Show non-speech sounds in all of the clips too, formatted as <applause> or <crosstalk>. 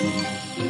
Música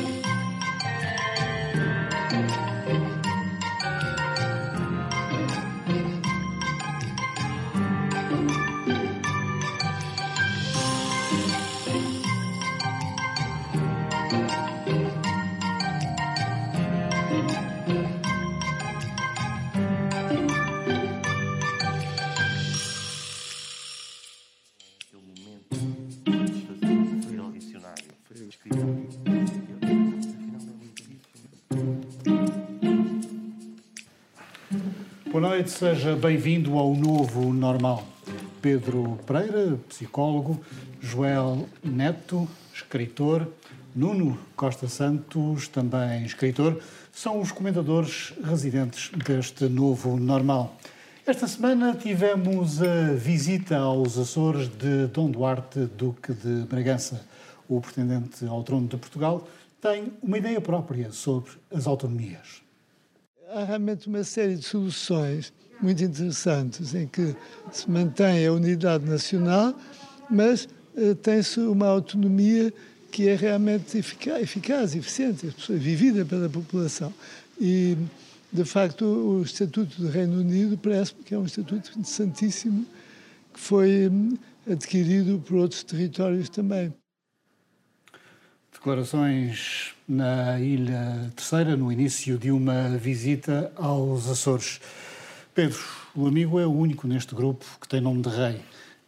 Boa noite, seja bem-vindo ao novo normal. Pedro Pereira, psicólogo, Joel Neto, escritor, Nuno Costa Santos, também escritor, são os comentadores residentes deste novo normal. Esta semana tivemos a visita aos Açores de Dom Duarte, Duque de Bragança. O pretendente ao trono de Portugal tem uma ideia própria sobre as autonomias há realmente uma série de soluções muito interessantes em que se mantém a unidade nacional, mas uh, tem-se uma autonomia que é realmente eficaz, eficaz eficiente, vivida pela população. E, de facto, o Estatuto do Reino Unido parece-me que é um estatuto interessantíssimo que foi hum, adquirido por outros territórios também. Declarações na Ilha Terceira, no início de uma visita aos Açores. Pedro, o amigo é o único neste grupo que tem nome de rei.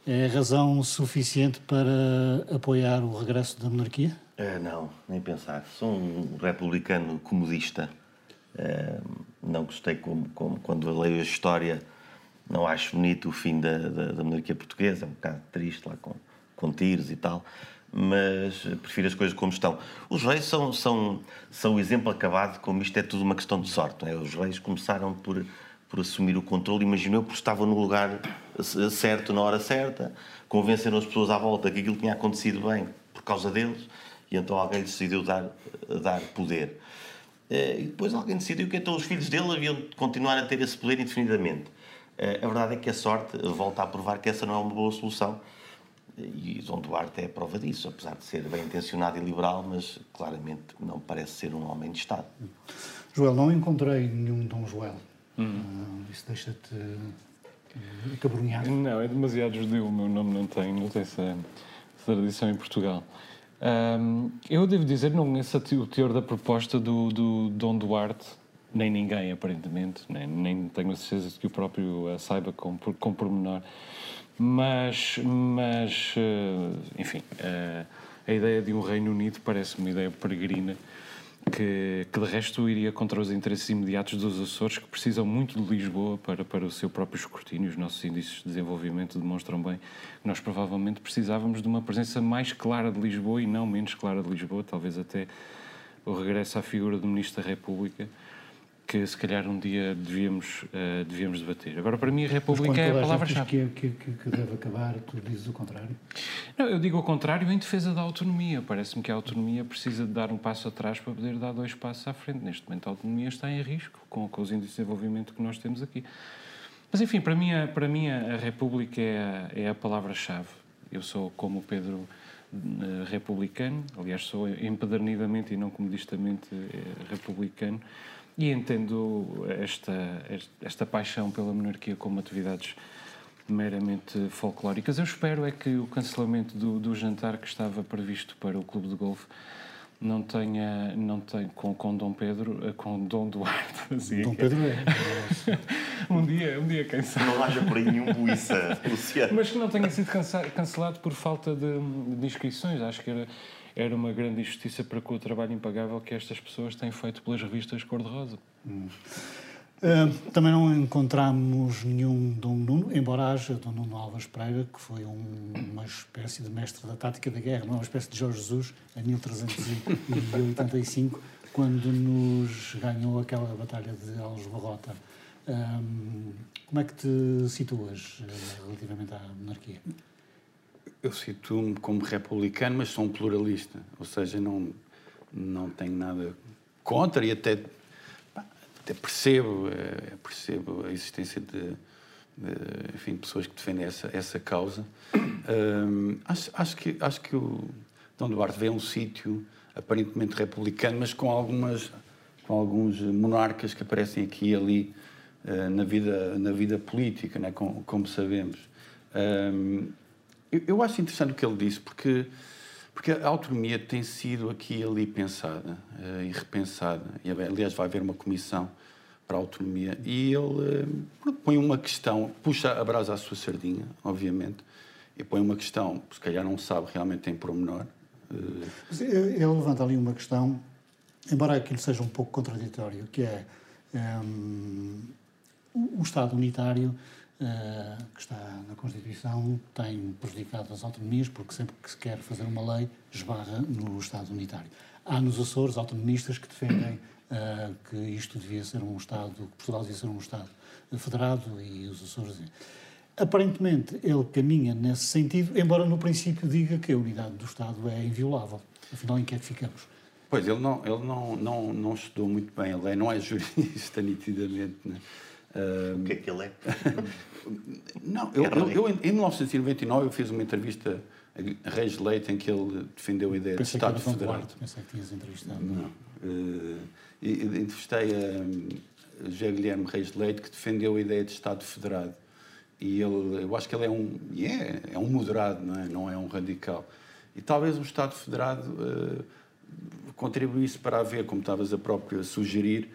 É razão suficiente para apoiar o regresso da monarquia? É, não, nem pensar. Sou um republicano comodista. É, não gostei como, como, quando leio a história, não acho bonito o fim da, da, da monarquia portuguesa, é um bocado triste lá com, com tiros e tal mas prefiro as coisas como estão. Os reis são, são, são o exemplo acabado como isto é tudo uma questão de sorte. É? Os reis começaram por, por assumir o controle, imaginou porque estavam no lugar certo, na hora certa, convenceram as pessoas à volta que aquilo tinha acontecido bem por causa deles, e então alguém decidiu dar, dar poder. Eh, e depois alguém decidiu que então os filhos dele haviam de continuar a ter esse poder indefinidamente. Eh, a verdade é que a sorte volta a provar que essa não é uma boa solução e Dom Duarte é a prova disso, apesar de ser bem intencionado e liberal, mas claramente não parece ser um homem de Estado. Joel, não encontrei nenhum Dom Joel. Hum. Uh, isso deixa-te uh, acabrunhado? Não, é demasiado judeu. O meu nome não tem, não tem essa, essa tradição em Portugal. Um, eu devo dizer, não conheço o teor da proposta do, do Dom Duarte, nem ninguém, aparentemente, nem, nem tenho a certeza de que o próprio a saiba com, com pormenor. Mas, mas eh, enfim, a, a ideia de um Reino Unido parece uma ideia peregrina que, que de resto iria contra os interesses imediatos dos Açores, que precisam muito de Lisboa para, para o seu próprio escrutínio. Os nossos índices de desenvolvimento demonstram bem que nós provavelmente precisávamos de uma presença mais clara de Lisboa e não menos clara de Lisboa, talvez até o regresso à figura do Ministro da República que se calhar um dia devíamos, uh, devíamos debater. Agora, para mim, a República é a palavra-chave. Que, que, que deve acabar, tu dizes o contrário? Não, eu digo o contrário em defesa da autonomia. Parece-me que a autonomia precisa de dar um passo atrás para poder dar dois passos à frente. Neste momento, a autonomia está em risco com, com os índices de desenvolvimento que nós temos aqui. Mas, enfim, para mim, a, para mim a República é a, é a palavra-chave. Eu sou, como o Pedro, eh, republicano, aliás, sou empedernidamente e não comodistamente eh, republicano e entendo esta, esta paixão pela monarquia como atividades meramente folclóricas. Eu espero é que o cancelamento do, do jantar que estava previsto para o Clube de Golfe não tenha, não tenha com, com Dom Pedro, eh, com Dom Duarte. <laughs> Assim, Dom Pedro é. <laughs> um dia, um dia, quem sabe. Não haja por aí nenhum buiça, <laughs> Luciano. Mas que não tenha sido cancelado por falta de, de inscrições. Acho que era era uma grande injustiça para com o trabalho impagável que estas pessoas têm feito pelas revistas cor-de-rosa. Hum. Uh, também não encontramos nenhum Dom Nuno, embora haja Dom Nuno Alves Pereira, que foi um, uma espécie de mestre da tática da guerra, é uma espécie de Jorge Jesus, em 1385, <laughs> quando nos ganhou aquela batalha de Aljubarrota. Um, como é que te situas uh, relativamente à monarquia? Eu situo-me como republicano, mas sou um pluralista, ou seja, não, não tenho nada contra e até, até percebo, é, percebo a existência de, de, enfim, pessoas que defendem essa, essa causa. Um, acho, acho, que, acho que o, Dom Duarte a um sítio aparentemente republicano, mas com algumas com alguns monarcas que aparecem aqui e ali uh, na vida na vida política, né, como, como sabemos. Um, eu, eu, acho interessante o que ele disse porque porque a autonomia tem sido aqui e ali pensada uh, e repensada. E, aliás, vai haver uma comissão para a autonomia e ele uh, põe uma questão, puxa a brasa à sua sardinha, obviamente, e põe uma questão, se calhar não sabe realmente em pormenor. Uh... Ele levanta ali uma questão, embora aquilo seja um pouco contraditório, que é um, o Estado unitário Uh, que está na Constituição tem prejudicado as autonomias, porque sempre que se quer fazer uma lei, esbarra no Estado unitário. Há nos Açores autonomistas que defendem uh, que isto devia ser um Estado, que Portugal devia ser um Estado federado e os Açores. Aparentemente, ele caminha nesse sentido, embora no princípio diga que a unidade do Estado é inviolável. Afinal, em que é que ficamos? Pois, ele não, ele não, não, não estudou muito bem, ele é, não é jurista, <laughs> nitidamente. Né? Uh, o que é que ele é? não, <laughs> eu, eu, eu, em 1999 eu fiz uma entrevista a Reis Leite em que ele defendeu a ideia Pensei de Estado que Federado. Pensei que tinhas entrevistado. Não. Uh, entrevistei a José Guilherme Reis Leite que defendeu a ideia de Estado Federado. E ele, eu acho que ele é um, yeah, é um moderado, não é? não é um radical. E talvez o Estado Federado uh, contribuísse para haver, como estavas a própria sugerir,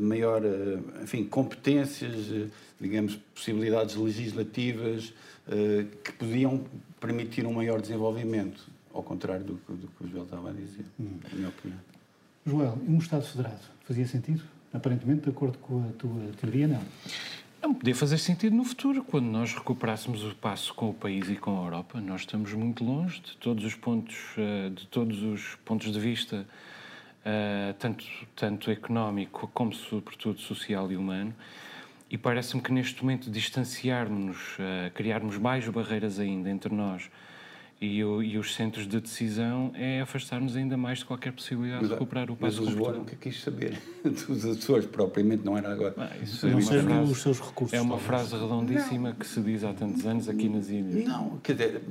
maior, eh, enfim, competências, eh, digamos, possibilidades legislativas que podiam permitir um maior desenvolvimento, ao contrário do, do que o Joel estava a dizer, hum. na minha opinião. Joel, um Estado federado fazia sentido? Aparentemente, de acordo com a tua teoria, não. Não podia fazer sentido no futuro, quando nós recuperássemos o passo com o país e com a Europa. Nós estamos muito longe de todos os pontos, de todos os pontos de vista uh, tanto, tanto económico como, sobretudo, social e humano. E parece-me que neste momento distanciarmos-nos, uh, criarmos mais barreiras ainda entre nós e, o, e, os centros de decisão é afastar-nos ainda mais de qualquer possibilidade mas, de recuperar o passo Mas o João nunca quis saber <laughs> dos Açores, propriamente, não era agora. Ah, isso é uma, frase, os seus recursos, é uma frase redondíssima não. que se diz há tantos anos aqui nas ilhas. Não, quer dizer,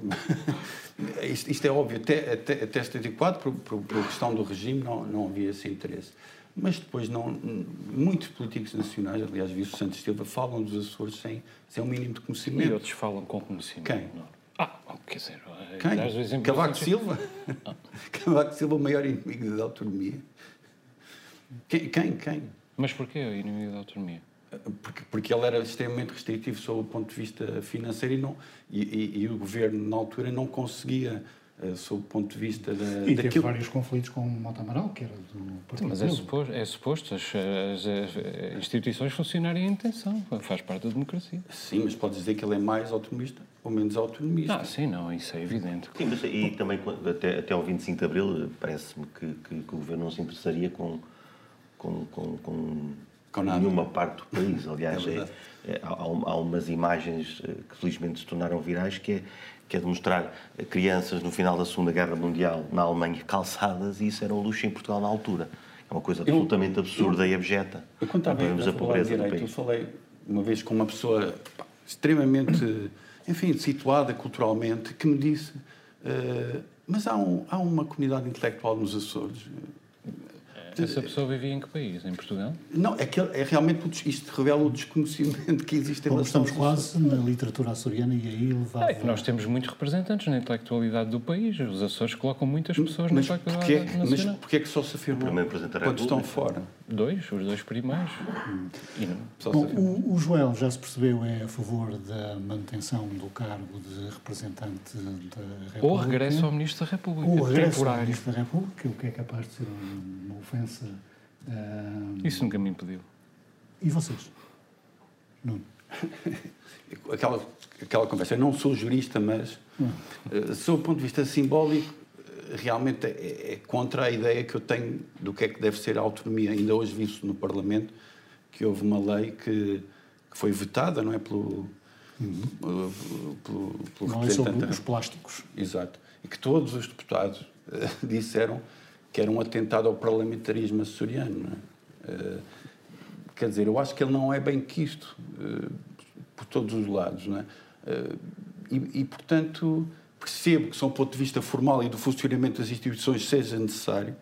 <laughs> isto, isto, é óbvio, até, até, até 74, por, por, por questão do regime, não, não havia esse interesse. Mas depois, não, muitos políticos nacionais, aliás, vi o Santos Silva, falam dos Açores sem, sem um mínimo de conhecimento. E outros falam com conhecimento. Quem? Não. Quer dizer, quem? Cavaco <laughs> Silva? Ah. Cavaco Silva, o maior inimigo da autonomia. Quem? Quem? quem? Mas porquê o inimigo da autonomia? Porque, porque ele era extremamente restritivo sob o ponto de vista financeiro e, não, e, e, e o governo, na altura, não conseguia sob o ponto de vista da, e daquilo... teve vários conflitos com o Mota Amaral, que era do Partido Mas é suposto, é suposto as, as, as, instituições funcionarem em intenção, faz parte da democracia. Sim, mas pode dizer que ele é mais autonomista ou menos autonomista. Ah, sim, não, isso é evidente. Sim, mas e também até, até ao 25 de Abril parece-me que, que, que, o governo não se interessaria com, com, com, com, com nenhuma parte do país. Aliás, é, é, há, há umas imagens eh, que felizmente se tornaram virais que é que é de mostrar crianças no final da Segunda Guerra Mundial na Alemanha calçadas e isso era um luxo em Portugal na altura. É uma coisa absolutamente eu, absurda eu, e abjeta. Eu, quando estava a, a pobreza direito, do país. Eu falei uma vez com uma pessoa pá, extremamente, enfim, situada culturalmente, que me disse uh, mas há, um, há uma comunidade intelectual nos Açores essa pessoa vivia em que país? Em Portugal? Não, é que é realmente isto revela o desconhecimento <laughs> que existe em Como estamos quase na literatura açoriana e aí levava... É que nós temos muitos representantes na intelectualidade do país. Os Açores colocam muitas pessoas mas na intelectualidade nacional. Mas porquê é que só se afirmou quando estão fora? Dois, os dois primeiros. Hum. Bom, o, o Joel já se percebeu é a favor da manutenção do cargo de representante da República. Ou regresso ao Ministro da República. Ou regresso temporário. ao Ministro da República, o que é capaz de ser uma ofensa. Uh... Isso nunca me impediu. E vocês? Nuno? <laughs> aquela, aquela conversa. Eu não sou jurista, mas, uh, sob o ponto de vista simbólico, realmente é, é, contra a ideia que eu tenho do que é que deve ser a autonomia. Ainda hoje vi isso no Parlamento, que houve uma lei que, que foi votada, não é, pelo, uhum. pelo, pelo, não representante... É os plásticos. Exato. E que todos os deputados uh, <laughs> disseram que era um atentado ao parlamentarismo açoriano. Uh, quer dizer, eu acho que ele não é bem quisto uh, por todos os lados. Não é? e, e, portanto percebo que, só do ponto de vista formal e do funcionamento das instituições, seja necessário.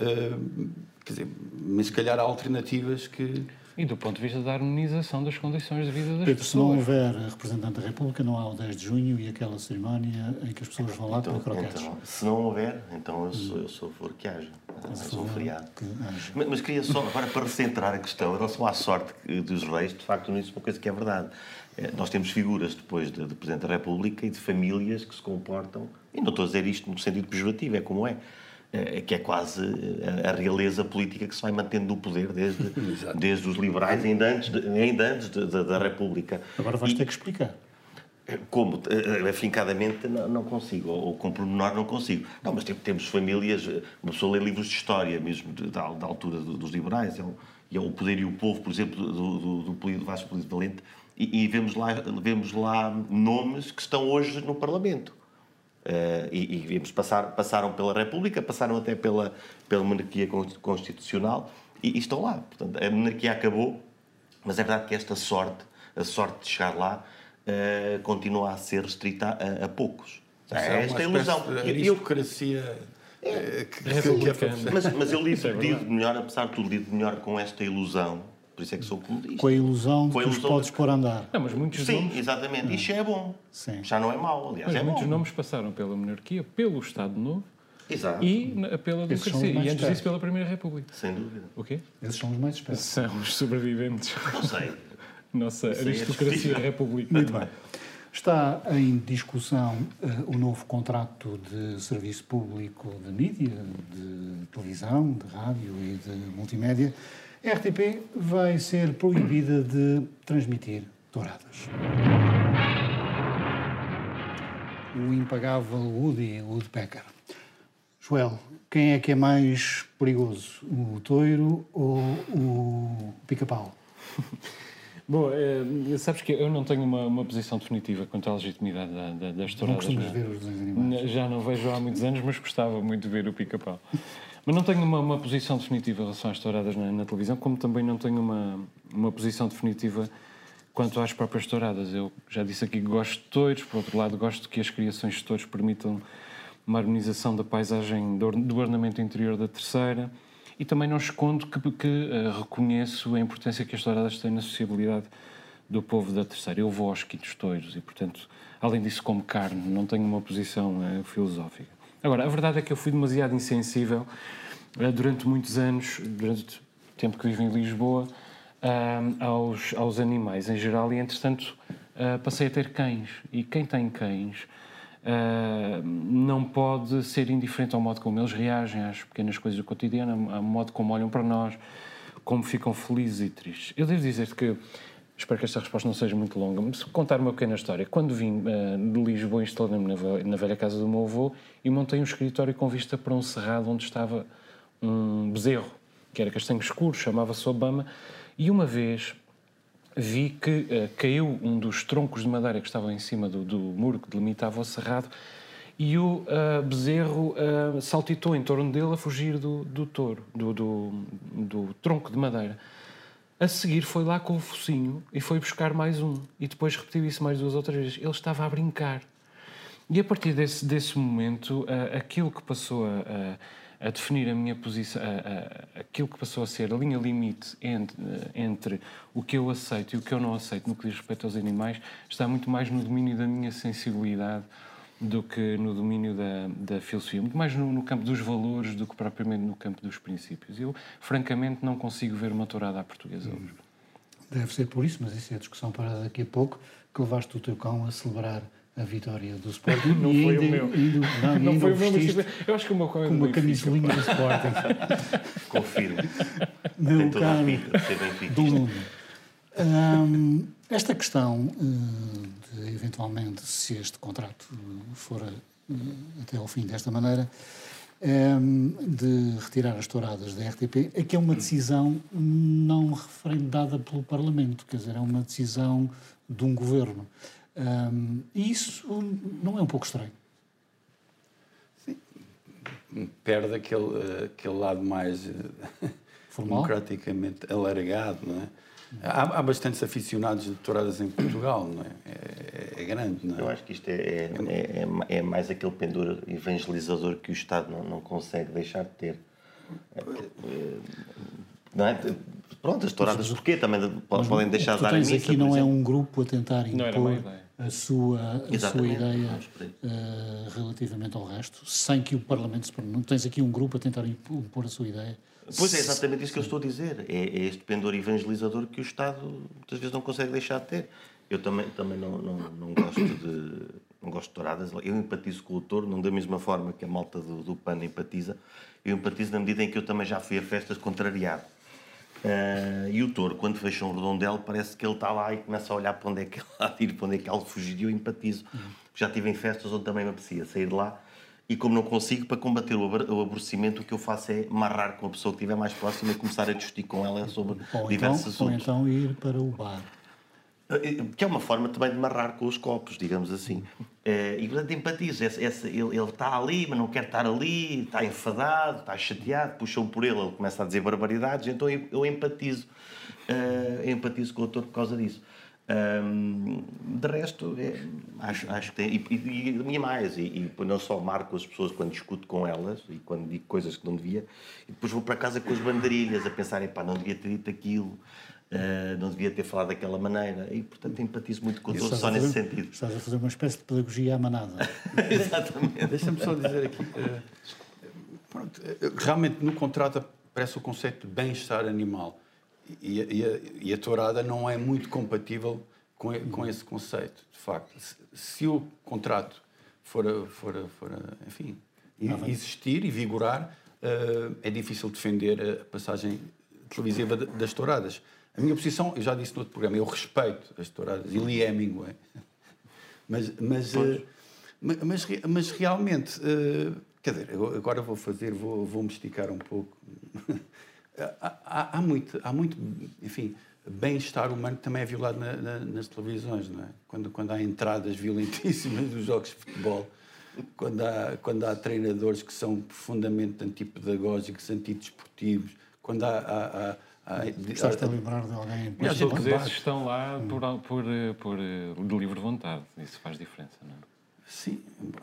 Uh, quer dizer, mas se calhar há alternativas que. E do ponto de vista da harmonização das condições de vida das Pedro, pessoas. se não houver representante da República, não há o 10 de junho e aquela cerimónia em que as pessoas vão lá Então, para croquetes. então, se não houver, então eu sou, eu sou a favor que haja. Eu sou um feriado. Que haja. Mas, mas queria só, agora para recentrar a questão, em relação à sorte dos reis, de facto, não é uma coisa que é verdade. Eh, Nós temos figuras depois de, de Presidente da República e de famílias que se comportam, e não estou a dizer isto no sentido pejorativo, é como é, eh, que é quase eh, a realeza política que se vai mantendo no poder desde, <laughs> desde os liberais, ainda antes, de- ainda antes da República. Agora vais E- ter que explicar. como? Afincadamente não, não consigo, ou, ou com pormenor não consigo. Não, mas tem- temos famílias, eh, uma pessoa lê livros de história, mesmo da, da altura do- dos liberais, é o, e é o Poder e o Povo, por exemplo, do, do, do, do Vasco Político Valente, e, e vemos, lá, vemos lá nomes que estão hoje no Parlamento. Eh, e, e vemos passar, passaram pela República, passaram até pela, pela monarquia con- constitucional e, e estão lá. Portanto, a monarquia acabou, mas é verdade que esta sorte, a sorte de chegar lá, eh, continua a ser restrita a, a poucos. É É esta ilusão. de Eu- eu- aristocracia eh, que, que, que é mas, mas eu <laughs> lido, é lido melhor, apesar de tudo, lido melhor com esta ilusão. Por isso é que sou comunista. Com a ilusão de Com a que os ilusão podes de- pôr a andar. Não, mas muitos Sim, nomes, exatamente. Isto já é bom. Sim. Já não é mau, aliás, mas é muitos bom. nomes passaram pela monarquia, pelo Estado Novo Exato. e pela democracia. E antes disso pela Primeira República. Sem dúvida. O quê? Esses são os mais espertos. São os sobreviventes. Não sei. Nossa Isso aí é aristocracia republicana. Muito bem. Está em discussão eh, o novo contrato de serviço público de mídia, de televisão, de rádio e de multimédia. A RTP vai ser proibida de transmitir touradas. O impagável Woody Woodpecker. Joel, quem é que é mais perigoso, o toiro ou o pica-pau? <laughs> Bom, eh, sabes que eu não tenho uma, uma posição definitiva quanto à legitimidade da, da, das touradas. costumas não é? ver os desenhos animados? Já não vejo há muitos anos, mas gostava muito de ver o pica-pau. Mas não tenho uma, uma posição definitiva em relação às touradas na, na televisão, como também não tenho uma, uma posição definitiva quanto às próprias touradas. Eu já disse aqui que gosto de touros, por outro lado, gosto que as criações de touros permitam uma harmonização da paisagem do, do ornamento interior da terceira e também não escondo que, que eh, reconheço a importância que as touradas têm na sociabilidade do povo da terceira. Eu vou aos quintos touros e, portanto, além disso, como carne, não tenho uma posição eh, filosófica. Agora, a verdade é que eu fui demasiado insensível eh, durante muitos anos, durante o tempo que vivo em Lisboa, ah, aos, aos animais em geral e, entretanto, ah, passei a ter cães. E quem tem cães não pode ser indiferente ao modo como eles reagem às pequenas coisas do cotidiano, ao modo como olham para nós, como ficam felizes e tristes. Eu devo dizer que, espero que esta resposta não seja muito longa, mas contar uma pequena história. Quando vim ah, de Lisboa, instalei-me na, na velha casa do meu avô e montei um escritório com vista para um cerrado onde estava um bezerro, que era castanho escuro, chamava-se Obama, e uma vez vi que eh, caiu um dos troncos de madeira que estavam em cima do, do muro que delimitava o cerrado e o ah, bezerro saltitou em torno dele a fugir do, do touro, do, do, do tronco de madeira. A seguir foi lá com o focinho e foi buscar mais um. E depois repetiu isso mais duas ou três vezes. Ele estava a brincar. E a partir desse, desse momento, ah, aquilo que passou a, a- a definir a minha posição, aquilo que passou a ser a linha limite entre, entre o que eu aceito e o que eu não aceito no que diz respeito aos animais, está muito mais no domínio da minha sensibilidade do que no domínio da, da filosofia, muito mais no, no campo dos valores do que propriamente no campo dos princípios. Eu, francamente, não consigo ver uma tourada à portuguesa hoje. Deve ser por isso, mas isso é discussão para daqui a pouco, que levaste o teu cão a celebrar a vitória do Sporting. <laughs> Não e foi o ainda, meu. ainda- não, Não ainda foi o o meu, mas eu acho que o meu cão é com do uma camisolinha do <laughs> Sporting. Confirmo. Meu Tem toda a caro hum, esta questão hum, de, eventualmente, se este contrato for hum, até ao fim desta maneira, de retirar as touradas da RTP, é que é uma decisão não referendada pelo Parlamento, quer dizer, é uma decisão de um governo. E isso não é um pouco estranho? perde aquele, eh, aquele lado mais eh, Formal? democraticamente alargado, não é? Há, há bastantes aficionados de touradas em Portugal, não é? É, é grande, não é? Eu acho que isto é, é, é, é, mais aquele pendor evangelizador que o Estado não, não consegue deixar de ter. É, não é? Pronto, as touradas porquê? Também podem deixar de dar a missa, aqui não é um grupo a tentar impor a sua, a sua ideia uh, relativamente ao resto, sem que o Parlamento se Não tens aqui um grupo a tentar impor a sua ideia. Pois é, exatamente isso que eu estou a dizer. É, é este pendor evangelizador que o Estado muitas vezes não consegue deixar de ter. Eu também, também não, não, não gosto de não gosto de touradas. Eu empatizo com o touro, não da mesma forma que a malta do, do PAN empatiza. Eu empatizo na medida em que eu também já fui a festas contrariado. Uh, e o touro, quando fecha um redondelo, parece que ele está lá e começa a olhar para onde é que ele há de ir, para onde é que ele fugir. E eu empatizo. Uhum. Já estive em festas onde também me aprecia sair de lá e como não consigo, para combater o aborrecimento, o que eu faço é marrar com a pessoa que estiver mais próxima e começar a discutir com ela sobre ou diversos então, assuntos. Ou então ir para o bar. Eh, que é uma forma também de marrar com os copos, digamos assim. Eh, e, portanto, empatizo. Esse, esse, ele, ele está ali, mas não quer estar ali, está enfadado, está chateado, puxam por ele, ele começa a dizer barbaridades, então eu, eu empatizo. Eu empatizo com o autor por causa disso. Um, de resto, é, acho, acho que tem. E, e, e mais, e, e, não só marco as pessoas quando discuto com elas e quando digo coisas que não devia, e depois vou para casa com as banderilhas a pensar, pá, não devia ter dito aquilo, uh, não devia ter falado daquela maneira, e portanto empatizo muito com todos só nesse sentido. Estás a fazer uma espécie de pedagogia à manada. <laughs> Exatamente. Deixa-me só dizer aqui. Uh, pronto, realmente no contrato aparece o conceito de bem-estar animal e, e, a, e, a, tourada não é muito compatível com, com esse conceito, de facto. Se, se o contrato for, for, for enfim, ah, existir e vigorar, uh, é difícil defender a passagem televisiva das touradas. A minha posição, eu já disse no outro programa, eu respeito as touradas, e li Hemingway. <laughs> Mas, mas, uh, mas, mas, realmente, uh, quer dizer, agora vou fazer, vou, vou me esticar um pouco. <laughs> há, há, muito, há muito, enfim, bem-estar humano que também é violado na, na, nas televisões, não é? Quando, quando há entradas violentíssimas <laughs> nos jogos de futebol, quando há, quando há treinadores que são profundamente antipedagógicos, antidesportivos, quando há. há, há Estás-te a lembrar de alguém? Mas todos esses estão lá por, por, por, por de livre vontade. Isso faz diferença, não é? Sim,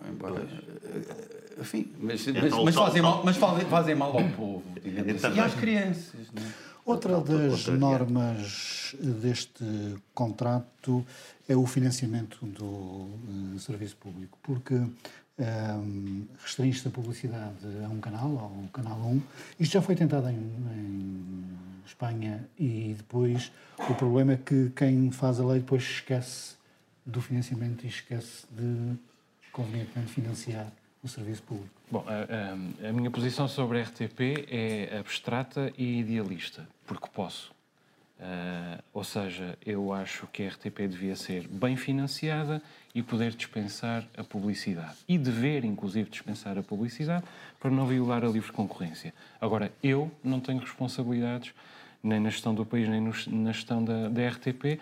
embora. Eh, enfim, mas, mas, então, mas, fazem mal, mas fazem, fazem mal ao povo, assim, e às crianças. Não é? Outra das normas deste contrato é o financiamento do uh, serviço público, porque um, ehm, restringe-se a publicidade a um canal, ao canal 1. Isto já foi tentado em, em Espanha e depois o problema é que quem faz a lei depois esquece do financiamento e esquece de convenientemente financiar o serviço público? Bom, a, a, a, minha posição sobre a RTP é abstrata e idealista, porque posso. Uh, ou seja, eu acho que a RTP devia ser bem financiada e poder dispensar a publicidade. E dever, inclusive, dispensar a publicidade para não violar a livre concorrência. Agora, eu não tenho responsabilidades nem na gestão do país, nem no, na gestão da, da RTP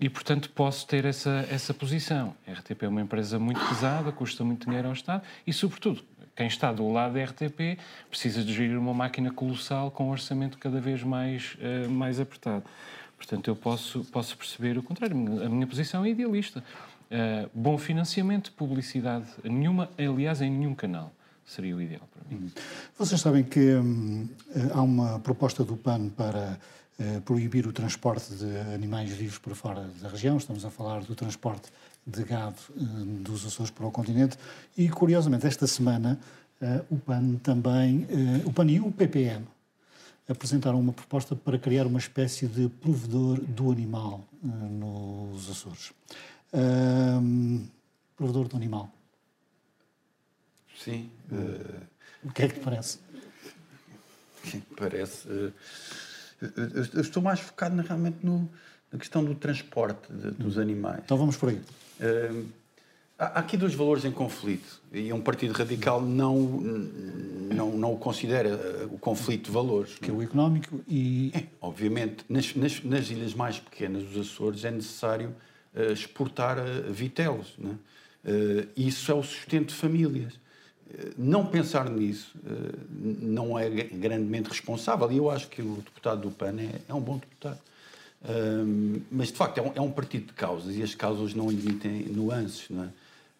e, portanto, posso ter essa, essa posição. A RTP é uma empresa muito pesada, custa muito dinheiro ao Estado e, sobretudo, quem está do lado da RTP precisa de gerir uma máquina colossal com um orçamento cada vez mais, uh, mais apertado. Portanto, eu posso, posso perceber o contrário. A minha posição é idealista. Uh, bom financiamento, publicidade nenhuma, aliás, em nenhum canal. Seria o ideal para mim. Vocês sabem que hum, há uma proposta do PAN para proibir o transporte de animais vivos para fora da região. Estamos a falar do transporte de gado eh, dos Açores para o continente. E, curiosamente, esta semana, eh, o PAN também, o PAN e o PPM apresentaram uma proposta para criar uma espécie de provedor do animal nos Açores. provedor do animal. Sim. Uh... O que é que te parece? <laughs> Parece. Uh eu estou mais focado na, realmente no, na questão do transporte de, dos hum. animais. Então vamos por aí. Uh, há aqui dois valores em conflito e um partido radical não não não considera eh, o conflito de valores que é o económico e é, obviamente nas, nas, nas, ilhas mais pequenas dos Açores é necessário uh, exportar uh, vitelos né? uh, isso é o sustento de famílias não pensar nisso eh, não é grandemente responsável. E eu acho que o deputado do PAN é, é um bom deputado. Mas de facto é um, é um, partido de causas e as causas não admitem nuances, não é?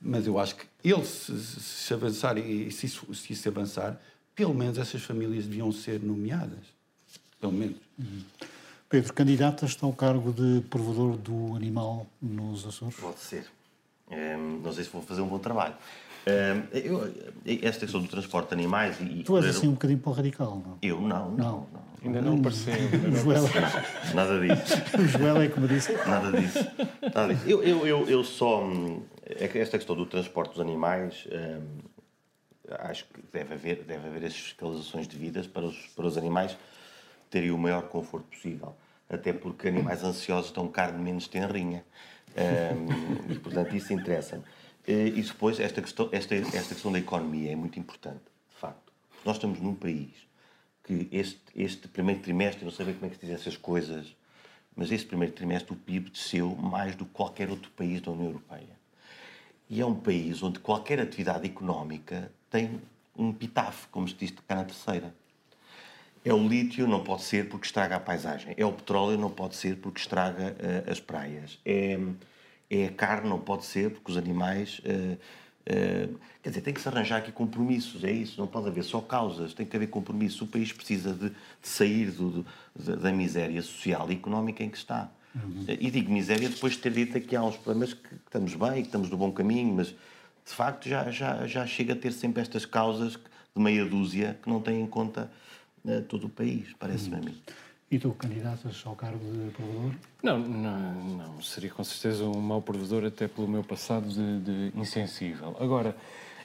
Mas eu acho que ele, se, se avançar e se isso, se isso, avançar, pelo menos essas famílias deviam ser nomeadas. Pelo menos. Uhum. Pedro, candidatas ao cargo de provedor do animal nos Açores? Pode ser. Um, não sei se vou fazer um bom trabalho. Eu, esta questão do transporte de animais e. Tu és assim um bocadinho para o radical, não? Eu não, não. não. não. Ainda não pareceu. <laughs> Nada disso. <laughs> O Joel é como disse. Nada disso. Nada disso. Eu, eu, eu, eu só. É esta questão do transporte dos animais. acho que deve haver, deve haver as fiscalizações devidas para os, para os animais terem o maior conforto possível. Até porque animais ansiosos estão carne menos tenrinha. Um, e, portanto, isso interessa-me. E depois, esta questão, esta, esta questão da economia é muito importante, de facto. Nós estamos num país que este, este primeiro trimestre, não sei bem como é que se dizem essas coisas, mas este primeiro trimestre o PIB desceu mais do que qualquer outro país da União Europeia. E é um país onde qualquer atividade económica tem um pitáfio, como se diz cá na terceira. É o lítio, não pode ser porque estraga a paisagem. É o petróleo, não pode ser porque estraga uh, as praias. É, é a carne, não pode ser porque os animais uh, Uh, quer dizer, tem que se arranjar aqui compromissos, é isso, não pode haver só causas, tem que haver compromissos. O país precisa de, de sair do, do, da miséria social e económica em que está. Uhum. E digo miséria depois de ter dito que há uns problemas que, que estamos bem, que estamos no bom caminho, mas de facto já, já, já chega a ter sempre estas causas de meia dúzia que não têm em conta uh, todo o país, parece-me uhum. a mim. E tu candidatas ao cargo de provedor? Não, não, não. Seria com certeza um mau provedor, até pelo meu passado de, de insensível. Agora,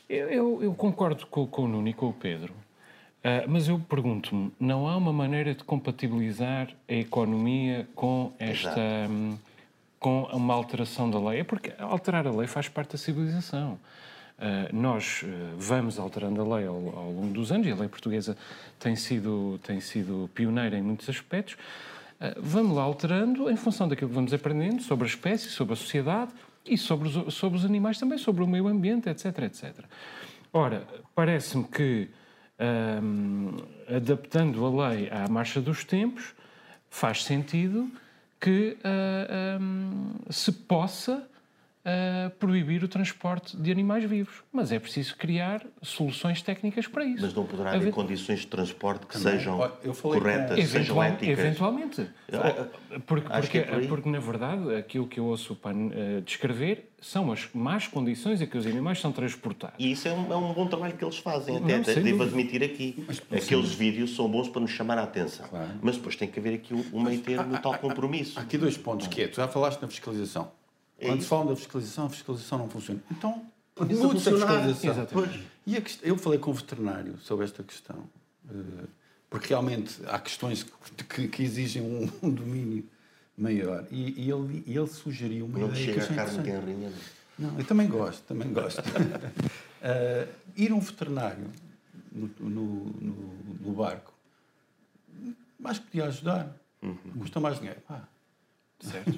eu, eu, eu, concordo com, com o Nuno e com o Pedro, uh, mas eu pergunto-me: não há uma maneira de compatibilizar a economia com esta. Um, com uma alteração da lei? É porque alterar a lei faz parte da civilização. Uh, nós uh, vamos alterando a lei ao, ao, longo dos anos, e a lei portuguesa tem sido, tem sido pioneira em muitos aspectos. Uh, vamos lá alterando em função daquilo que vamos aprendendo sobre a espécie, sobre a sociedade e sobre os, sobre os animais também, sobre o meio ambiente, etc. etc. Ora, parece-me que, um, adaptando a lei à marcha dos tempos, faz sentido que um, se possa uh, proibir o transporte de animais vivos. Mas é preciso criar soluções técnicas para isso. Mas não poderá haver condições de transporte que Também. sejam corretas, com... sejam éticas? Eventualmente. Porque, porque, é porque, na verdade, aquilo que eu ouço para uh, descrever são as más condições em que os animais são transportados. E isso é um, é um bom trabalho que eles fazem, até, não, devo admitir aqui. Mas, Aqueles sim. vídeos são bons para nos chamar a atenção. Claro. Mas depois tem que haver aqui um meio termo, um tal compromisso. Há aqui dois pontos, que é, tu já falaste na fiscalização. É Quando se fala da fiscalização, a fiscalização não funciona. Então, mude a fiscalização. E questão, eu falei com o veterinário sobre esta questão, eh, porque realmente há questões que, que exigem um, <laughs> um, domínio maior. E, e ele, ele sugeriu uma não ideia chega que a carne tenrinha. Não, eu também gosto, também gosto. uh, <laughs> ir a um veterinário no, no, no, no barco, acho que podia ajudar. Uhum. Custa mais dinheiro. Pá, Certo.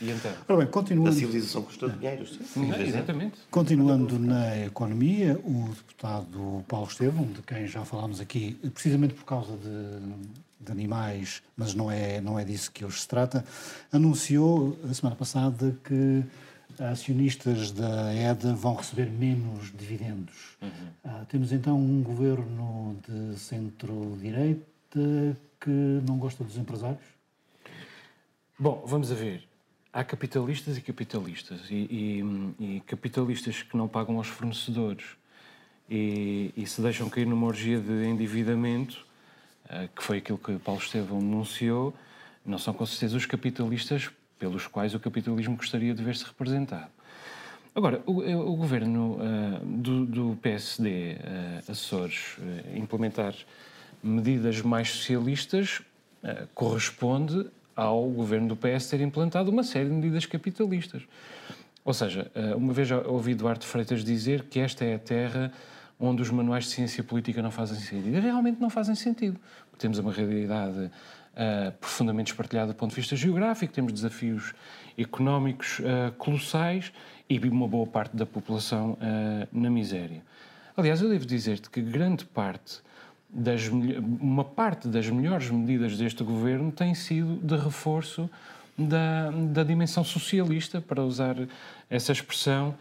E então? Ora bem, continuando... A civilização custa dinheiro, sim. exatamente. Continuando na economia, o deputado Paulo Estevam, de quem já falámos aqui, precisamente por causa de, de animais, mas não é, não é disso que hoje se trata, anunciou a semana passada que acionistas da EDA vão receber menos dividendos. Uhum. Ah, temos então um governo de centro-direita que não gosta dos empresários? Bom, vamos a ver. Há capitalistas e capitalistas. E, e, e capitalistas que não pagam aos fornecedores e, e, se deixam cair numa orgia de endividamento, uh, que foi aquilo que Paulo Estevão denunciou, não são com certeza os capitalistas pelos quais o capitalismo gostaria de ver-se representado. Agora, o, o governo uh, do, do, PSD, uh, eh, Açores, implementar medidas mais socialistas corresponde ao governo do PS ter implantado uma série de medidas capitalistas. Ou seja, eh, uma vez ouvi Duarte Freitas dizer que esta é a terra onde os manuais de ciência política não fazem sentido. E realmente não fazem sentido. Temos uma realidade uh, profundamente espartilhada do ponto de vista geográfico, temos desafios económicos uh, colossais e uma boa parte da população uh, na miséria. Aliás, eu devo dizer-te que grande parte das, uma parte das melhores medidas deste governo tem sido de reforço da, da dimensão socialista, para usar essa expressão,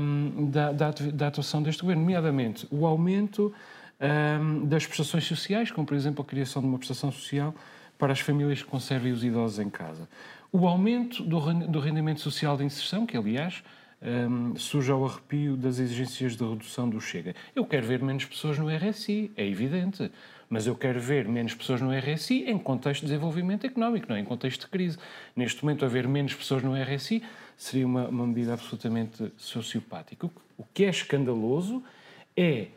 um, da, da, atuação deste governo, nomeadamente o aumento um, das prestações sociais, como por exemplo a criação de uma prestação social para as famílias que conservem os idosos em casa. O aumento do, do rendimento social de inserção, que aliás um, surge ao arrepio das exigências de redução do Chega. Eu quero ver menos pessoas no RSI, é evidente, mas eu quero ver menos pessoas no RSI em contexto de desenvolvimento económico, não é? em contexto de crise. Neste momento, haver menos pessoas no RSI seria uma, uma medida absolutamente sociopática. O, o que é escandaloso é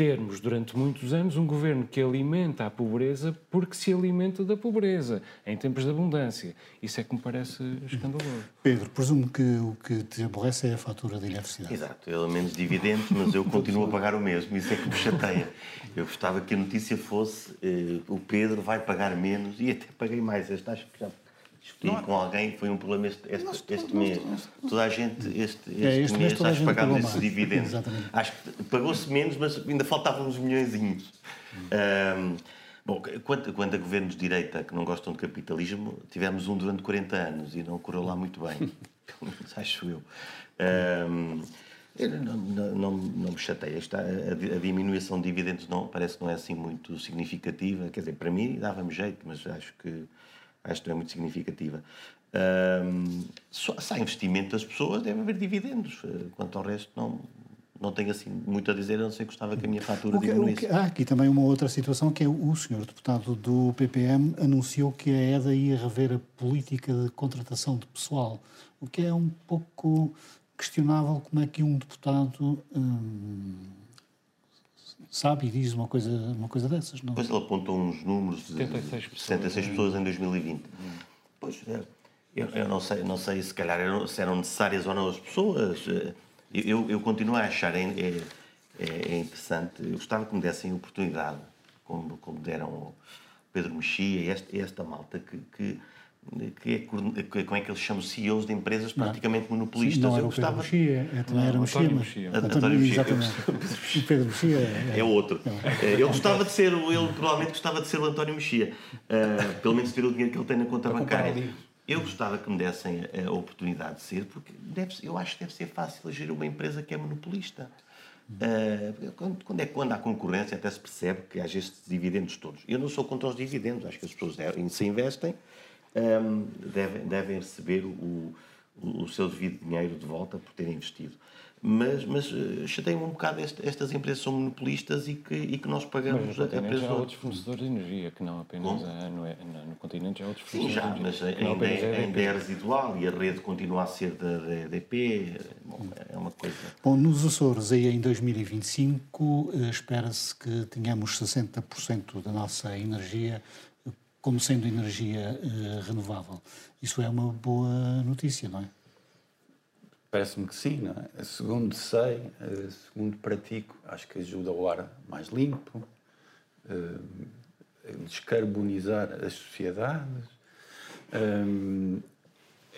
termos durante muitos anos um governo que alimenta a pobreza porque se alimenta da pobreza em tempos de abundância. Isso é que me parece escandaloso. Pedro, presumo que o que te aborrece é a fatura da eletricidade. Exato, ele menos dividendos, mas eu continuo a pagar o mesmo, isso é que me chateia. Eu gostava que a notícia fosse uh, o Pedro vai pagar menos e até paguei mais. Esta acho que já discuti não, com alguém, foi um problema este, este, nós, este mês. Nós, toda a gente, este, este, é, este mês, mês acho que pagámos esses dividendos. <laughs> Exatamente. Acho que pagou-se menos, mas ainda faltavam uns milhõezinhos. Um, bom, quanto, quanto a governos de direita que não gostam de capitalismo, tivemos um durante 40 anos e não correu lá muito bem. <laughs> acho eu. Um, não, não, não, me chateia. Esta, a, a, diminuição de dividendos não, parece que não é assim muito significativa. Quer dizer, para mim dava-me jeito, mas acho que acho que não é muito significativa. Um, se há investimento das pessoas, deve haver dividendos. Eh, quanto ao resto, não, não tenho assim muito a dizer, a não ser que gostava que a minha fatura que, diminuísse. há aqui também uma outra situação, que é o senhor deputado do PPM anunciou que a EDA ia rever a política de contratação de pessoal, o que é um pouco questionável como é que um deputado... Hum, sabe e diz uma coisa, uma coisa dessas. Não? Pois ele apontou uns números de 76 pessoas, 76 pessoas em 2020. Hum. Pois, é, eu, eu, não, sei, não sei se calhar eram, se eram necessárias ou não as pessoas. Eu, eu continuo a achar é, é, é interessante. Eu gostava que me dessem oportunidade, como, como deram Pedro Mexia e esta, esta malta, que, que que é, como é que eles chamam CEOs de empresas praticamente não. monopolistas. Sim, não era eu gostava... Pedro Mexia, é, também era Mexia, mas... Mexia. António Mexia. Exatamente. <laughs> o Pedro Mexia é, é outro. É. Ele gostava de ser, ele provavelmente gostava de ser o António Mexia. Uh, pelo menos ter o dinheiro que ele tem na conta bancária. Eu gostava que me dessem a oportunidade de ser, porque deve, eu acho que deve ser fácil agir uma empresa que é monopolista. Uh, quando, quando, é quando há concorrência, até se percebe que há estes dividendos todos. Eu não sou contra os dividendos, acho que as pessoas se investem um, devem, devem receber o, o, o, seu devido dinheiro de volta por terem investido. Mas, mas uh, chateia-me um bocado este, estas empresas são monopolistas e que, e que nós pagamos mas no continente há outros fornecedores de energia, que não apenas a, no, no continente há outros fornecedores Sim, já, de energia. mas ainda, é, ainda é residual e a rede continua a ser da, da EDP. Bom, é uma coisa... Bom, nos Açores, aí em 2025, eh, espera-se que tenhamos 60% da nossa energia como sendo energia uh, renovável. Isso é uma boa notícia, não é? Parece-me que sim, não é? Segundo sei, uh, segundo pratico, acho que ajuda o ar mais limpo, uh, descarbonizar as sociedades. Um,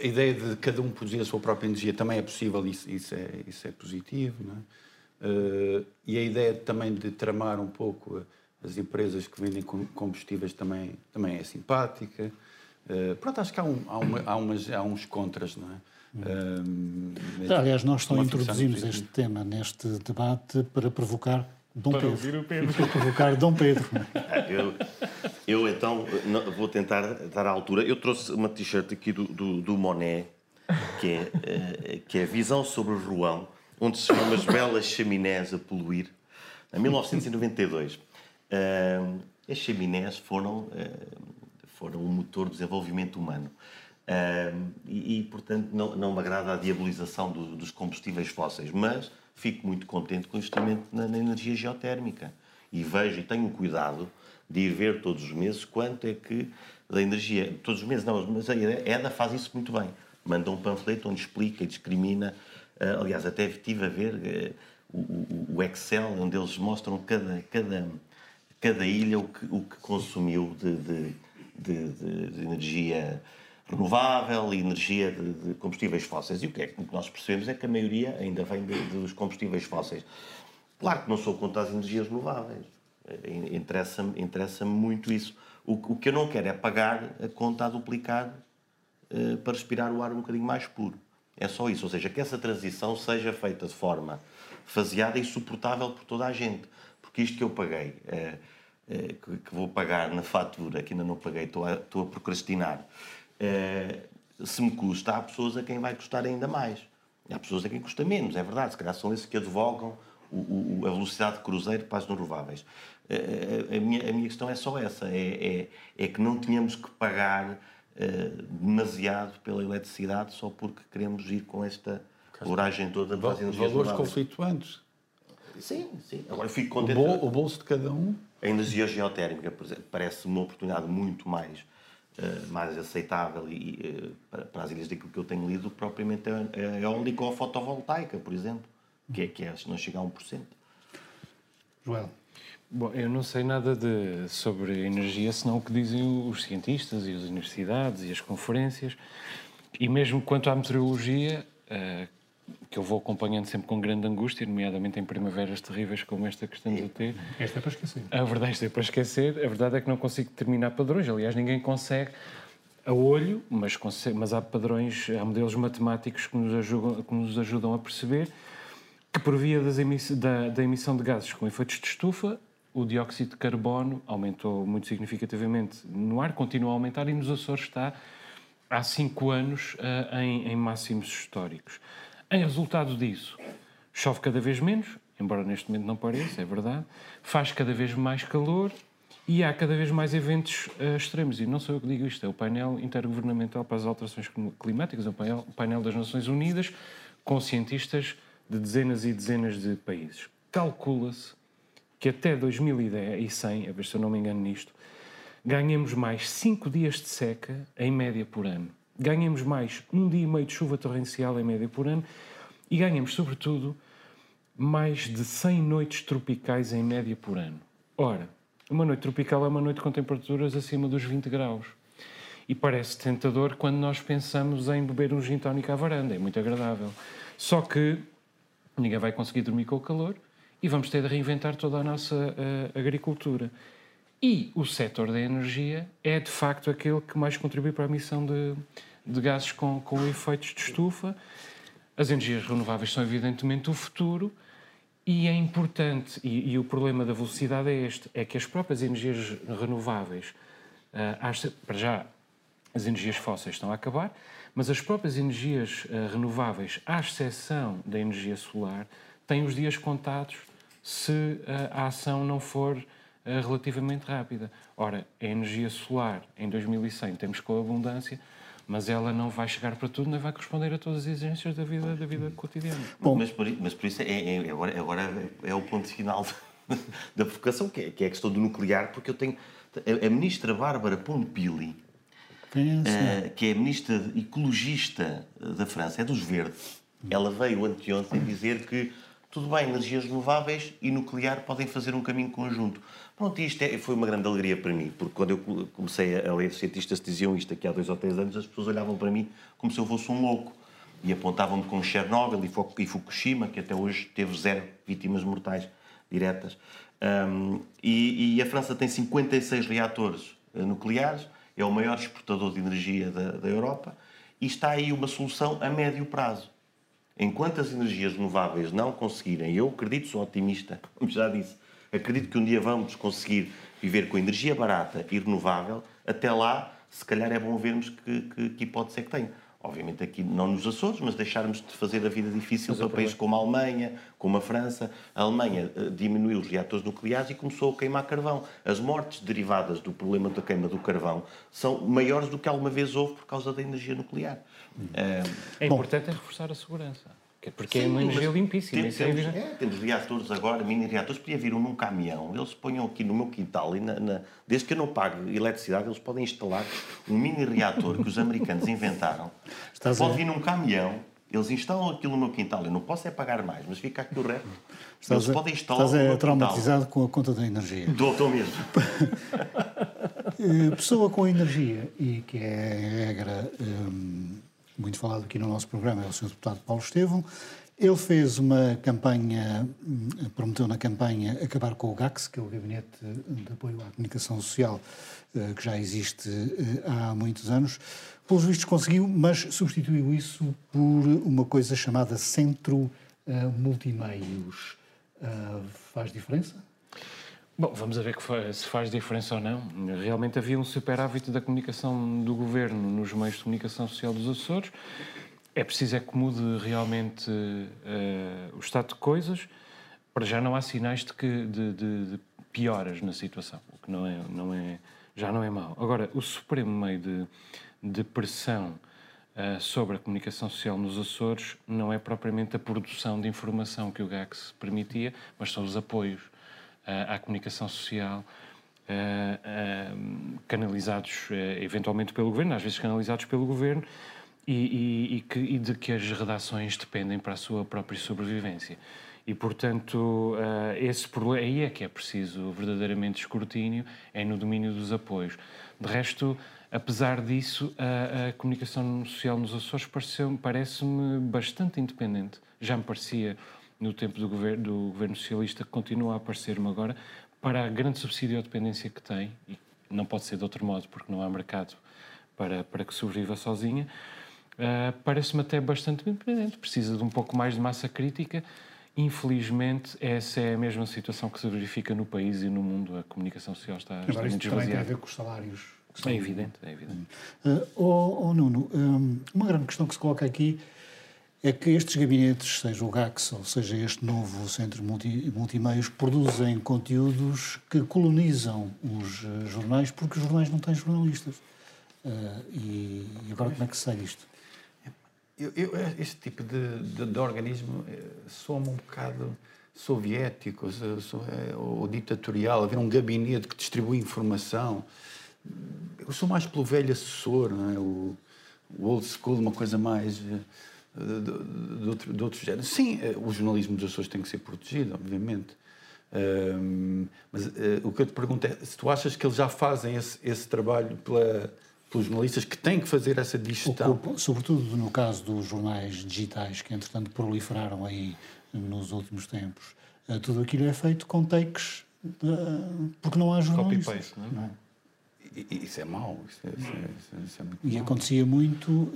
a ideia de cada um produzir a sua própria energia também é possível, isso, isso, é, isso é positivo. Não é? E a ideia também de tramar um pouco as empresas que vendem combustíveis também, também é simpática. Uh, pronto, acho que há, um, há, uma, há, umas, há uns contras, não é? Hum. Uh, Aliás, nós só introduzimos este tema neste debate para provocar Dom para Pedro. Pedro. Para provocar Dom Pedro. eu, eu então vou tentar dar a altura. Eu trouxe uma t-shirt aqui do, do, do, Monet, que é, uh, que é Visão sobre o Roão, onde se vê umas belas chaminés a poluir, em 1992. As chaminés foram, foram um motor do desenvolvimento humano. E, portanto, não, não me agrada a diabolização do, dos combustíveis fósseis, mas fico muito contente com o investimento na, na, energia geotérmica. E vejo e tenho cuidado de ir ver todos os meses quanto é que da energia. Todos os meses, não, mas a EDA faz isso muito bem. Manda um panfleto onde explica e discrimina. Uh, aliás, até estive a ver uh, o, o, Excel, onde eles mostram cada, cada cada ilha o que, o que consumiu de, de, de, de energia renovável e energia de, combustíveis fósseis. E o que, é, que nós percebemos é que a maioria ainda vem dos combustíveis fósseis. Claro que não sou contra as energias renováveis. Interessa-me interessa muito isso. O, o, que eu não quero é pagar a conta a duplicar uh, para respirar o ar um bocadinho mais puro. É só isso. Ou seja, que essa transição seja feita de forma faseada e suportável por toda a gente. Porque isto que eu paguei, uh, uh, que, vou pagar na fatura, que ainda não paguei, estou a, estou a procrastinar, se me custa, há pessoas a quem vai custar ainda mais. Há pessoas a quem custa menos, é verdade. Se calhar são esses que advogam o, o, a velocidade de cruzeiro para as renováveis. A, a, minha, a minha questão é só essa: é, é, é que não tínhamos que pagar uh, demasiado pela eletricidade só porque queremos ir com esta coragem toda para as energias Valores conflituantes. Sim, sim. Agora fico contente. O, bol, o bolso de cada um. A energia geotérmica, por exemplo, parece uma oportunidade muito mais Uh, mais aceitável e, uh, para, para, as ilhas daquilo que eu tenho lido, propriamente a, a eólica ou a fotovoltaica, por exemplo, que é, que é não chega a 1%. Joel. Bom, eu não sei nada de, sobre energia, senão o que dizem os cientistas e as universidades e as conferências. E mesmo quanto à meteorologia, uh, que eu vou acompanhando sempre com grande angústia, nomeadamente em primaveras terríveis como esta que estamos a ter. Esta é para esquecer. A verdade, esta é para esquecer. A verdade é que não consigo determinar padrões. Aliás, ninguém consegue a olho, mas, consegue, mas há padrões, há modelos matemáticos que nos ajudam, que nos ajudam a perceber que por via emiss da, da emissão de gases com efeitos de estufa, o dióxido de carbono aumentou muito significativamente no ar, continua a aumentar e nos Açores está há cinco anos uh, em, em, máximos históricos. Em resultado disso, chove cada vez menos, embora neste momento não pareça, é verdade, faz cada vez mais calor e há cada vez mais eventos uh, extremos. E não sou eu que digo isto, é o painel intergovernamental para as alterações climáticas, o painel, o painel das Nações Unidas, com cientistas de dezenas e dezenas de países. Calcula-se que até 2100, a ver se eu não me engano nisto, ganhemos mais 5 dias de seca em média por ano. Ganhemos mais um dia e meio de chuva torrencial em média por ano e ganhamos, sobretudo, mais de 100 noites tropicais em média por ano. Ora, uma noite tropical é uma noite com temperaturas acima dos 20 graus. E parece tentador quando nós pensamos em beber um gin tónico à varanda, é muito agradável. Só que ninguém vai conseguir dormir com o calor e vamos ter de reinventar toda a nossa uh, agricultura. E o setor da energia é, de facto, aquele que mais contribui para a emissão de, de gases com, com efeitos de estufa. As energias renováveis são, evidentemente, o futuro e é importante, e, e o problema da velocidade é este, é que as próprias energias renováveis, uh, para já, as energias fósseis estão a acabar, mas as próprias energias uh, renováveis, à exceção da energia solar, têm os dias contados se a ação não for relativamente rápida. Ora, a energia solar em 2100 temos com abundância, mas ela não vai chegar para tudo, nem vai corresponder a todas as exigências da vida, da vida cotidiana. Bom, mas por, mas por isso é, é, agora, agora é o ponto final da <laughs> provocação, que é, que é a questão do nuclear, porque eu tenho. A, a ministra Bárbara Pompili, uh, que é a ministra ecologista da França, é dos Verdes, ela veio anteontem dizer que tudo bem, energias renováveis e nuclear podem fazer um caminho conjunto. Pronto, isto é, foi uma grande alegria para mim, porque quando eu comecei a ler cientistas diziam isto aqui há dois ou três anos, as pessoas olhavam para mim como se eu fosse um louco e apontavam-me com Chernobyl e Fukushima, que até hoje teve zero vítimas mortais diretas. Um, e, e, a França tem 56 reatores eh, nucleares, é o maior exportador de energia da, da Europa e está aí uma solução a médio prazo. Enquanto as energias renováveis não conseguirem, eu acredito, sou otimista, <laughs> como já disse, acredito que um dia vamos conseguir viver com energia barata e renovável, até lá, se calhar é bom vermos que, que, que hipótese é que tem. Obviamente aqui não nos Açores, mas deixarmos de fazer a vida difícil para países como a Alemanha, como a França. A Alemanha uh, diminuiu os reatores nucleares e começou a queimar carvão. As mortes derivadas do problema da queima do carvão são maiores do que alguma vez houve por causa da energia nuclear. É, é importante é reforçar a segurança. Porque Sim, é uma energia limpíssima. Temos, temos, é, temos, reatores agora, mini reatores, podia vir um num caminhão, eles ponham aqui no meu quintal, e na, na, desde que eu não pague eletricidade, eles podem instalar um mini reator que os americanos inventaram. <laughs> Estás Pode a... vir num caminhão, eles instalam aquilo no meu quintal, eu não posso é pagar mais, mas fica aqui o resto. Estás eles a, podem instalar estás é traumatizado quintal. com a conta da energia. <laughs> Doutor mesmo. <laughs> Eh, pessoa com energia, e que é a regra... Hum, muito falado aqui no nosso programa, é o Sr. Deputado Paulo Estevão, Ele fez uma campanha, prometeu na campanha acabar com o GACS, que é o Gabinete de Apoio à Comunicação Social, eh, que já existe eh, há muitos anos. Pelos vistos conseguiu, mas substituiu isso por uma coisa chamada Centro eh, Multimeios. Faz diferença? Bom, vamos ver se faz diferença ou não. Realmente havia um superávit da comunicação do governo nos meios de comunicação social dos Açores é preciso é que mude realmente uh, o estado de coisas. Para já não há sinais de, que, de, de, de, pioras na situação, o que não é, não é, já não é mau. Agora, o supremo meio de, de pressão uh, sobre a comunicação social nos Açores não é propriamente a produção de informação que o GACS permitia, mas são os apoios à comunicação social canalizados eventualmente pelo governo, às vezes canalizados pelo governo, e, e, e, que, e de que as redações dependem para a sua própria sobrevivência. E, portanto, esse problema, aí é que é preciso verdadeiramente escrutínio, é no domínio dos apoios. De resto, apesar disso, a, a comunicação social nos Açores parece-me bastante independente. Já me parecia no tempo do governo, do governo socialista, que continua a aparecer-me agora, para a grande subsídio à dependência que tem, e não pode ser de outro modo, porque não há mercado para, para que sobreviva sozinha, uh, parece-me até bastante independente. Precisa de um pouco mais de massa crítica. Infelizmente, essa é a mesma situação que se verifica no país e no mundo. A comunicação social está Agora, isto também tem a ver com os salários. É evidente, é evidente. Uh, oh, oh, Nuno, um, uma grande questão que se coloca aqui é que estes gabinetes, seja o GAX ou seja este novo Centro multi, Multimeios, produzem conteúdos que colonizam os uh, jornais porque os jornais não têm jornalistas. Uh, e, e, agora como é que se sai isto? Eu, eu, este tipo de, de, de organismo eh, soa-me um bocado soviético é, ou ditatorial, haver um gabinete que distribui informação. Eu sou mais pelo velho assessor, é? o, o old school, uma coisa mais de, outro, de outro género. Sim, eh, o jornalismo dos Açores tem que ser protegido, obviamente. Um, mas uh, o que eu te pergunto é se tu achas que eles já fazem esse, esse trabalho pela pelos jornalistas que têm que fazer essa digestão. sobretudo no caso dos jornais digitais, que entretanto proliferaram aí nos últimos tempos, eh, tudo aquilo é feito com takes, de, porque não há jornalistas. Copy-paste, não é? Não é? Isso é mau. Isso é, isso é, isso é muito e mau. acontecia muito uh,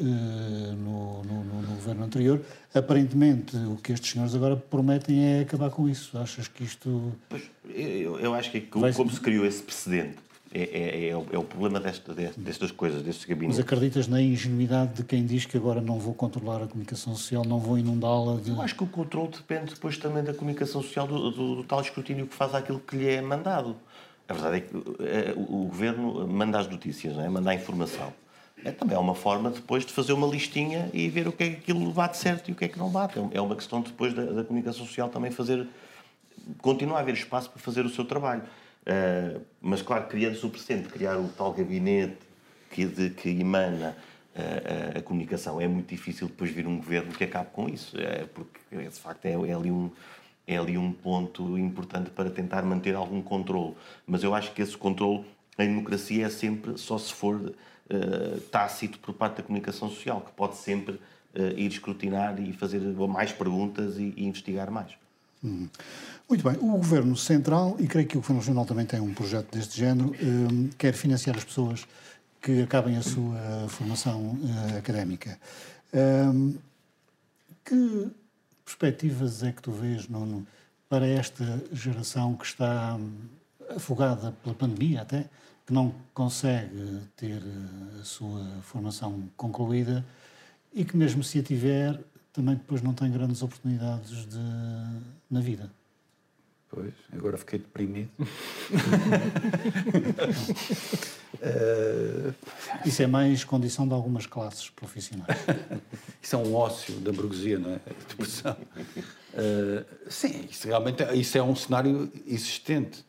no, no, no, governo anterior. Aparentemente, o que estes senhores agora prometem é acabar com isso. Achas que isto. Pois, eu, eu acho que, é como, como se criou esse precedente é, é, é, o, é o problema desta, destas coisas, destes gabinetes. Mas acreditas na ingenuidade de quem diz que agora não vou controlar a comunicação social, não vou inundá-la de... Eu acho que o controle depende depois também da comunicação social, do, do, do tal escrutínio que faz aquilo que lhe é mandado. A verdade é que é, o, governo manda as notícias, não é? manda a informação. É, também é uma forma depois de fazer uma listinha e ver o que é que aquilo bate certo e o que é que não bate. É uma questão depois da, da comunicação social também fazer. continuar a haver espaço para fazer o seu trabalho. Uh, mas, claro, criando-se o precedente, criar o tal gabinete que, de, que emana uh, a comunicação, é muito difícil depois vir um governo que acabe com isso, é, porque, de facto, é, é, ali um, é ali um ponto importante para tentar manter algum controle. Mas eu acho que esse controle, em democracia, é sempre só se for uh, tácito por parte da comunicação social, que pode sempre ir escrutinar e fazer mais perguntas e, e investigar mais. Uhum. Muito bem. O Governo Central, e creio que o Governo Regional também tem um projeto deste género, um, quer financiar as pessoas que acabem a sua formação uh, académica. Um, que perspectivas é que tu vês, Nuno, para esta geração que está afogada pela pandemia até, que não consegue ter a sua formação concluída e que mesmo se a tiver, também depois não tem grandes oportunidades de, na vida? Pois, agora fiquei deprimido. uh... <laughs> Isso é mais condição de algumas classes profissionais. <laughs> isso é um ócio da burguesia, não é? Depressão. Uh, sim, isso realmente é, isso é um cenário existente.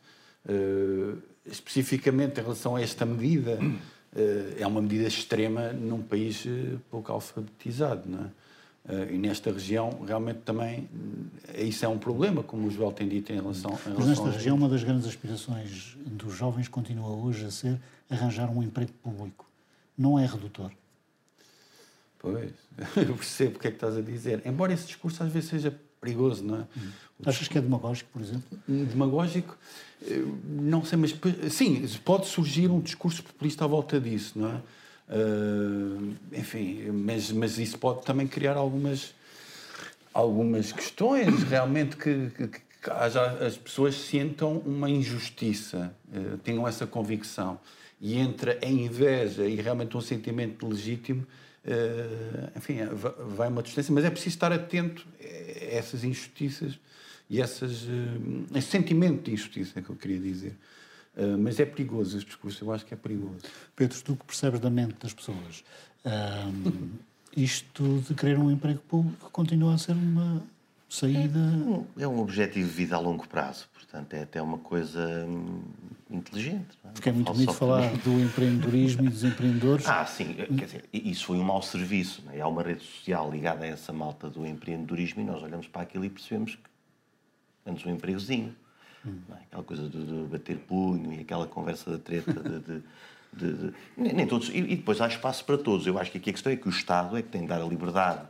Uh, especificamente em relação a esta medida, uh, é uma medida extrema num país pouco alfabetizado, não é? Uh, e nesta região, realmente também, uh, isso é um problema, como o Joel tem dito em relação, em Mas relação nesta região, uma das grandes aspirações dos jovens continua hoje a ser arranjar um emprego público. Não é redutor? Pois, <laughs> eu percebo o que é que estás a dizer. Embora esse discurso às vezes seja perigoso, não é? Hum. Achas que é demagógico, por exemplo? Demagógico, eh, não sei, mas sim, pode surgir um discurso populista à volta disso, não é? Uh, enfim, mas, mas isso pode também criar algumas, algumas questões realmente que, que, que as pessoas sintam uma injustiça, uh, tenham essa convicção. E entre a inveja e realmente um sentimento legítimo, uh, enfim, vai uma distância, mas é preciso estar atento a essas injustiças e essas, esse sentimento de injustiça que eu queria dizer. Uh, mas é perigoso esse discurso, eu acho que é perigoso. Pedro, tu que percebes da mente das pessoas, uh, isto de querer um emprego público continua a ser uma saída. É um objetivo de vida a longo prazo, portanto é até uma coisa hum, inteligente. Não é? Porque é muito bonito falar do empreendedorismo e dos empreendedores. Ah, sim, quer dizer, isso foi um mau serviço. É? Há uma rede social ligada a essa malta do empreendedorismo e nós olhamos para aquilo e percebemos que antes um empregozinho. É? Aquela coisa de, de, bater punho e aquela conversa da treta de, de, de nem todos e, e, depois há espaço para todos. Eu acho que aqui a questão é que o Estado é que tem de dar a liberdade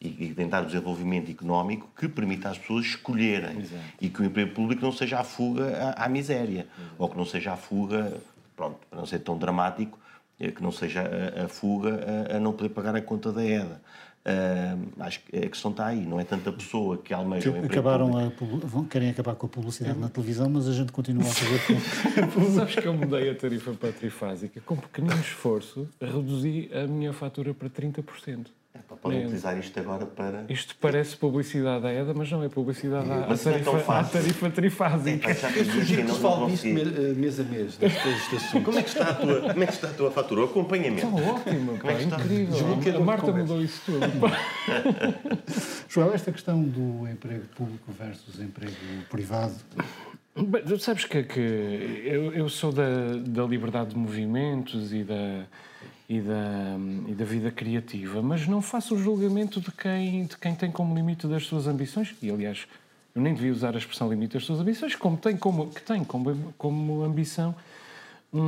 e, e tem de dar o desenvolvimento económico que permita às pessoas escolherem Exato. e que o emprego público não seja a fuga à, à miséria Exato. ou que não seja a fuga, pronto, para não ser tão dramático, eh, que não seja a, a fuga a, a, não poder pagar a conta da EDA. Uh, acho que a questão está aí, não é tanta pessoa que almeja o acabaram a, Querem acabar com a publicidade na televisão, mas a gente continua a fazer <laughs> com... Sabes que eu mudei a tarifa para a trifásica. Com pequenino esforço, reduzi a minha fatura para 30%. É, podem é. utilizar isto agora para. Isto parece publicidade à EDA, mas não é publicidade à, mas tarifa, é à tarifa trifásica. É, eu sugiro que se fale disto mês a mês, deste assunto. Como é, que está a tua, como é que está a tua fatura? O acompanhamento. Está ótimo, como é que está? incrível. A Marta mudou isso tudo. <laughs> João, esta questão do emprego público versus emprego privado Bem, sabes que, que eu, eu, sou da, da liberdade de movimentos e da, e da, e da vida criativa, mas não faço o julgamento de quem, de quem tem como limite das suas ambições, e aliás, eu nem devia usar a expressão limite das suas ambições, como tem como, que tem como, como ambição um,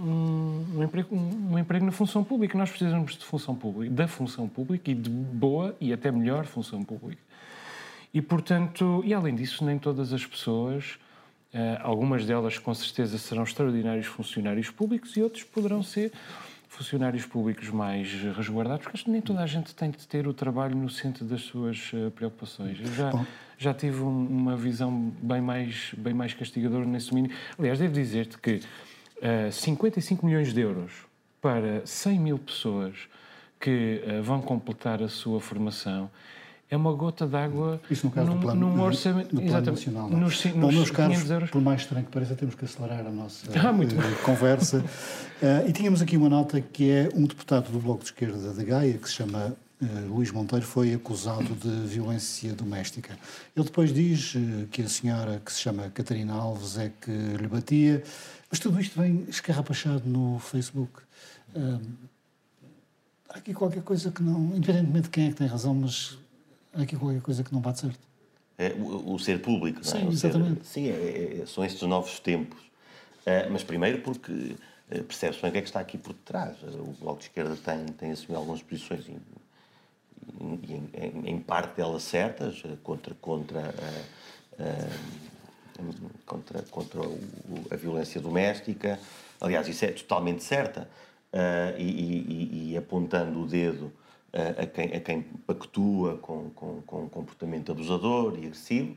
um, um, emprego, um, emprego na função pública. Nós precisamos de função pública, da função pública e de boa e até melhor função pública. E, portanto, e além disso, nem todas as pessoas, uh, algumas delas com certeza serão extraordinários funcionários públicos e outros poderão ser funcionários públicos mais resguardados, porque acho que nem toda a gente tem de ter o trabalho no centro das suas eh, preocupações. Eu já, já tive um, uma visão bem mais, bem mais castigadora nesse domínio. Aliás, devo dizer-te que uh, eh, 55 milhões de euros para 100 mil pessoas que uh, vão completar a sua formação é uma gota d'água Isso no caso num, do plano, num orçamento no plano nacional. Não? É? Nos, Bom, nos meus caros, euros. por mais estranho que pareça, temos que acelerar a nossa <laughs> ah, uh, conversa. Uh, e tínhamos aqui uma nota que é um deputado do Bloco de Esquerda de Gaia, que se chama uh, Luís Monteiro, foi acusado de violência doméstica. Ele depois diz que a senhora, que se chama Catarina Alves, é que lhe batia, mas tudo isto vem escarrapachado no Facebook. há aqui qualquer coisa que não, independentemente de quem é que tem razão, mas aqui qualquer coisa que não bate certo. É, o, o ser público, sim, não é? exatamente. Ser, sim, é, é, são estes novos tempos. Uh, mas primeiro porque uh, percebe-se bem o que é que está aqui por detrás. O Bloco de Esquerda tem, tem assumido algumas posições, em, em, em, em parte delas certas, contra, contra, contra, contra o, a violência doméstica. Aliás, isso é totalmente certa. E, e, e apontando o dedo a, a, quem, a quem pactua com, com, com um comportamento abusador e agressivo.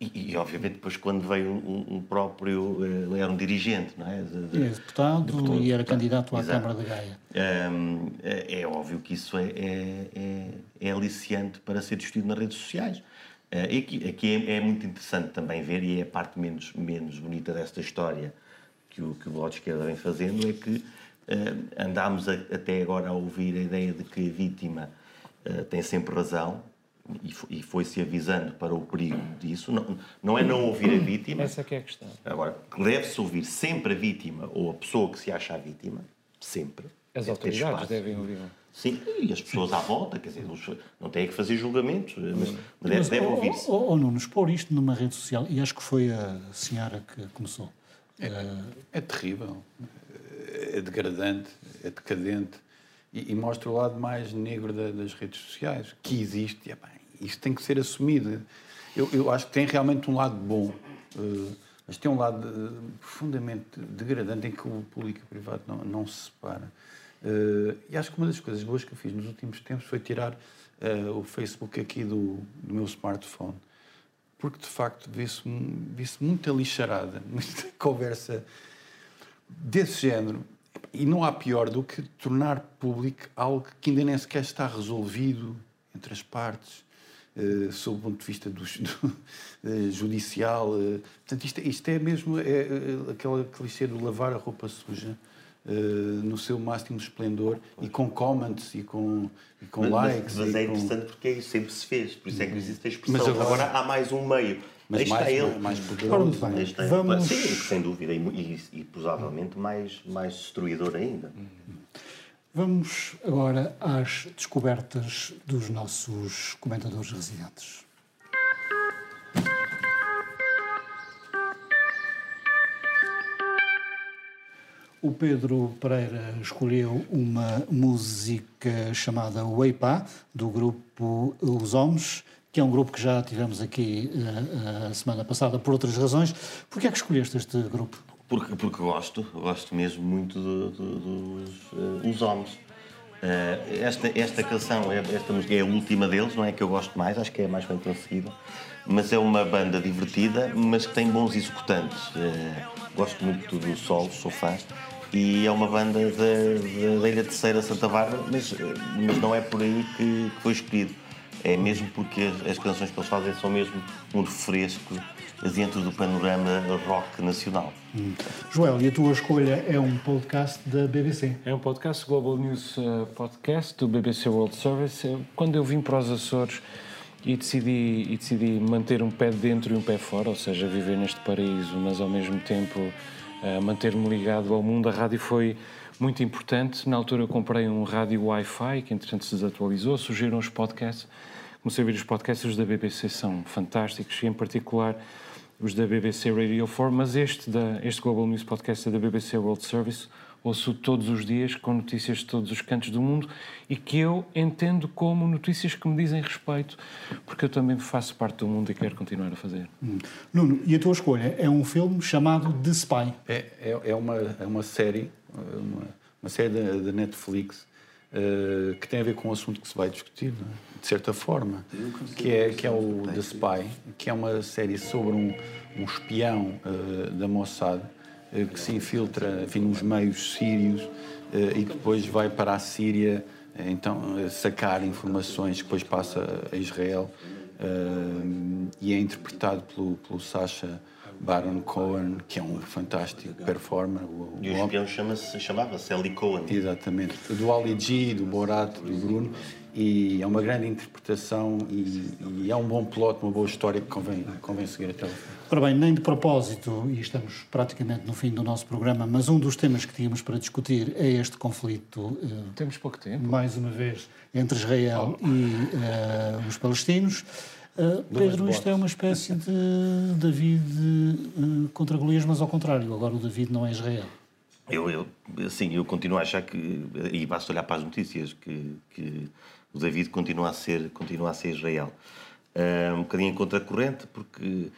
E, e, obviamente depois quando veio um, um, próprio ele era um dirigente não é de, de, é deputado, deputado, e era candidato à Exato. Câmara de Gaia um, é, é, óbvio que isso é, é, é, é aliciante para ser discutido nas redes sociais uh, e aqui, aqui é, é, muito interessante também ver e é a parte menos menos bonita desta história que o que o Bloco de Esquerda vem fazendo é que andámos a, até agora a ouvir a ideia de que a vítima uh, tem sempre razão e, foi-se avisando para o perigo disso. Não, não é não ouvir a vítima. Essa é a questão. Agora, deve-se ouvir sempre a vítima ou a pessoa que se acha a vítima, sempre. As deve autoridades devem ouvir. Sim, e as pessoas à volta, quer dizer, não têm que fazer julgamentos, mas, mas deve, deve ouvir-se. Ou, ou, ou não, expor isto numa rede social, e acho que foi a senhora que começou. É, é terrível é degradante, é decadente e, e mostra o lado mais negro da, das redes sociais, que existe, e, epá, isso tem que ser assumido. Eu, eu acho que tem realmente um lado bom, uh, mas tem um lado uh, profundamente degradante em que o público e o privado não, não se separa. Uh, e acho que uma das coisas boas que eu fiz nos últimos tempos foi tirar o Facebook aqui do, do meu smartphone porque de facto vê-se vê muita lixarada, <laughs> muita conversa desse género. E não há pior do que tornar público algo que ainda nem sequer está resolvido entre as partes, uh, sob o ponto de vista do, <laughs> do uh, judicial. Uh, portanto, isto, isto, é mesmo é, é, aquela clichê do lavar a roupa suja. no seu máximo esplendor e com comments e com, e com mas, likes. Mas, mas é com... interessante porque isso sempre se fez, por isso é que existe a expressão. Mas agora, agora há mais um meio mas Aí mais, ele. mais poderoso. Bem, vamos... Sim, sem dúvida, e, e, e provavelmente mais, mais destruidor ainda. Vamos agora às descobertas dos nossos comentadores residentes. O Pedro Pereira escolheu uma música chamada Weipa, do grupo Os Homens, que é um grupo que já tivemos aqui uh, a semana passada por outras razões. Por que é que escolheste este grupo? Porque, porque gosto, gosto mesmo muito de, de, dos uh, Os Homens. Uh, esta, esta canção, é, esta música é a última deles, não é que eu gosto mais, acho que é a mais bem conseguida, mas é uma banda divertida, mas que tem bons executantes. Uh, gosto muito do Sol, sou fã, e é uma banda da, da Ilha Terceira Santa Bárbara, mas, mas não é por aí que, que foi escolhido é mesmo porque as canções que eles fazem são mesmo um refresco dentro do panorama rock nacional. Hum. Joel, e a tua escolha é um podcast da BBC? É um podcast, Global News uh, Podcast, do BBC World Service. É, quando eu vim para os Açores e decidi, e decidi manter um pé dentro e um pé fora, ou seja, viver neste paraíso, mas ao mesmo tempo uh, manter-me ligado ao mundo, a rádio foi muito importante. Na altura eu comprei um rádio Wi-Fi, que entretanto se desatualizou, surgiram os podcasts. Comecei a ouvir os podcasts da BBC, são fantásticos, e em particular os da BBC Radio 4, mas este, da, este Global News Podcast é da BBC World Service, ouço todos os dias com notícias de todos os cantos do mundo e que eu entendo como notícias que me dizem respeito, porque eu também faço parte do mundo e quero continuar a fazer. Hum. Nuno, e a tua escolha é um filme chamado The Spy? É, é, é uma, é uma série, uma, uma série da Netflix uh, que tem a ver com um assunto que se vai discutir, é? de certa forma, que é, que é o The Spy, que é uma série sobre um, um espião uh, da Mossad uh, que se infiltra enfim, nos meios sírios uh, e depois vai para a Síria então sacar informações que depois passa a Israel e é interpretado pelo, pelo Sacha Baron Cohen, que é um fantástico performer. O, e o espião chama-se, chamava-se Eli Cohen. Exatamente. Do Ali G, do Borat, do Bruno e é uma grande interpretação e, e, é um bom plot, uma boa história que convém, convém seguir até o fim. Ora bem, nem de propósito, e estamos praticamente no fim do nosso programa, mas um dos temas que tínhamos para discutir é este conflito. Uh, Temos pouco tempo. Mais uma vez, entre Israel oh. e uh, os palestinos. Uh, Pedro, isto é uma espécie de David contra Golias, mas ao contrário, agora o David não é Israel. Eu, eu, sim, eu continuo a achar que, e basta olhar para as notícias, que, que o David continua a ser, continua a ser Israel. Uh, um bocadinho em contracorrente, porque uh,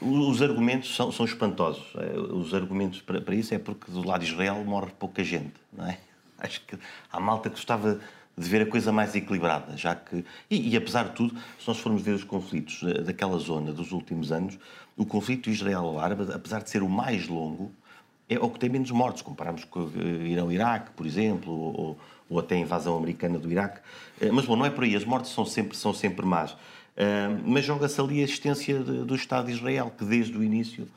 os argumentos são, são espantosos. Uh, os argumentos para, para, isso é porque do lado de Israel morre pouca gente, não é? <laughs> Acho que há malta gostava de ver a coisa mais equilibrada, já que... E, e apesar de tudo, se nós formos ver os conflitos daquela zona dos últimos anos, o conflito israelo-árabe, apesar de ser o mais longo, é o que tem menos mortos, comparamos com Irão-Iraque, por exemplo, ou, ou até a invasão americana do Iraque. Eh, mas, bom, não é por aí, as mortes são sempre, são sempre más. Eh, mas joga-se ali a existência do Estado de Israel, que desde o início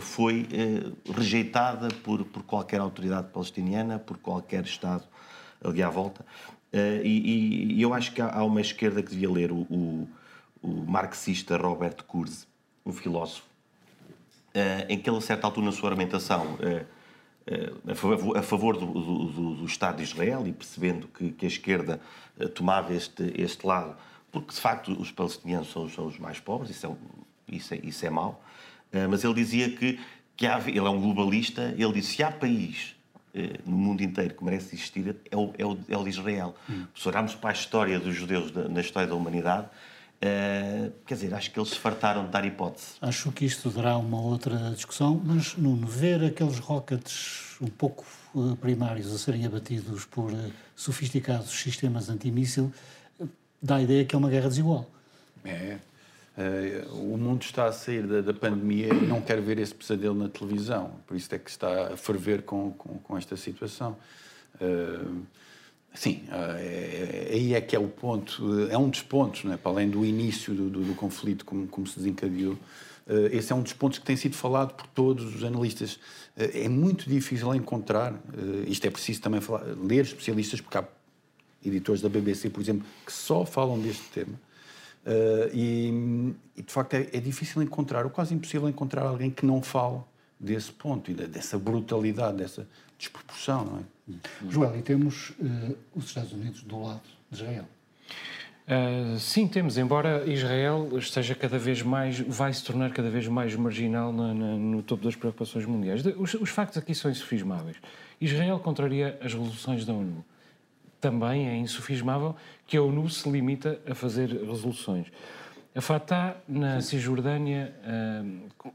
foi eh, rejeitada por, por qualquer autoridade palestiniana, por qualquer Estado ali à volta. E, e eu acho que há uma esquerda que devia ler o, o, o marxista Robert Kurz, um filósofo, em que ele, a certa altura na sua argumentação, eh, a favor, a favor do, do, do, Estado de Israel e percebendo que, que, a esquerda eh, tomava este, este lado, porque de facto os palestinianos são, são os mais pobres, isso é, isso é, isso é mau, eh, mas ele dizia que, que há, ele é um globalista, ele disse se há país eh, no mundo inteiro que merece existir é o, é o, é o de Israel. Hum. Se olharmos para a história dos judeus na história da humanidade, Uh, quer dizer, acho que eles se fartaram de dar hipótese. Acho que isto dará uma outra discussão, mas Nuno, ver aqueles rockets um pouco primários a serem abatidos por sofisticados sistemas antimíssil dá a ideia que é uma guerra desigual. É. o mundo está a sair da, da, pandemia e não quer ver esse pesadelo na televisão, por isso é que está a ferver com, com, com esta situação. Sim, é, é, aí é que é o ponto, é um dos pontos, não é? para além do início do, do, do conflito, como, como, se desencadeou, esse é um dos pontos que tem sido falado por todos os analistas. É muito difícil encontrar, isto é preciso também falar, ler especialistas, porque há editores da BBC, por exemplo, que só falam deste tema. E, e de facto é, é, difícil encontrar, ou quase impossível encontrar alguém que não fale desse ponto e dessa brutalidade, dessa desproporção, não é? Joel, e temos uh, os Estados Unidos do lado de Israel. Uh, sim, temos, embora Israel esteja cada vez mais, vai se tornar cada vez mais marginal na, na, no topo das preocupações mundiais. Os, os, factos aqui são insufismáveis. Israel contraria as resoluções da ONU. Também é insufismável que a ONU se limita a fazer resoluções. A Fatah na Cisjordânia,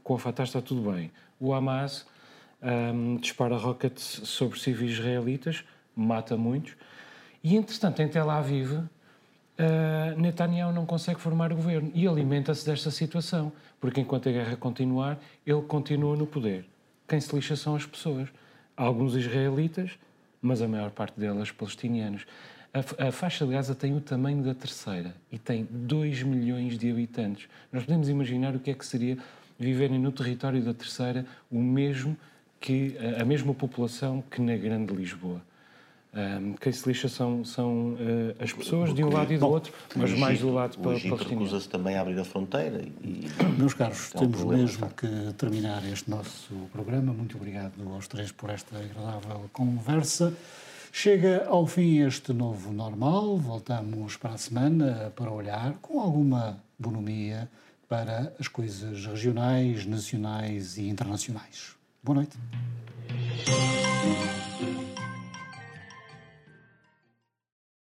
com a Fatah está tudo bem. O Hamas um, dispara rockets sobre civis israelitas, mata muitos, e entretanto em Tel Aviv uh, Netanyahu não consegue formar governo e alimenta-se desta situação, porque enquanto a guerra continuar, ele continua no poder. Quem se lixa são as pessoas, alguns israelitas, mas a maior parte delas palestinianos. A, faixa de Gaza tem o tamanho da terceira e tem 2 milhões de habitantes. Nós podemos imaginar o que é que seria viverem no território da terceira o mesmo que a mesma população que na Grande Lisboa. Um, quem se lixa são, são uh, as pessoas de um lado e do Bom, outro, mas Egito, mais do lado para o Egito recusa-se também a abrir a fronteira. E... <coughs> Meus caros, é um temos problema, mesmo que terminar este nosso programa. Muito obrigado aos três por esta agradável conversa. Chega ao fim este novo normal. Voltamos para a semana para olhar com alguma bonomia para as coisas regionais, nacionais e internacionais. Boa noite.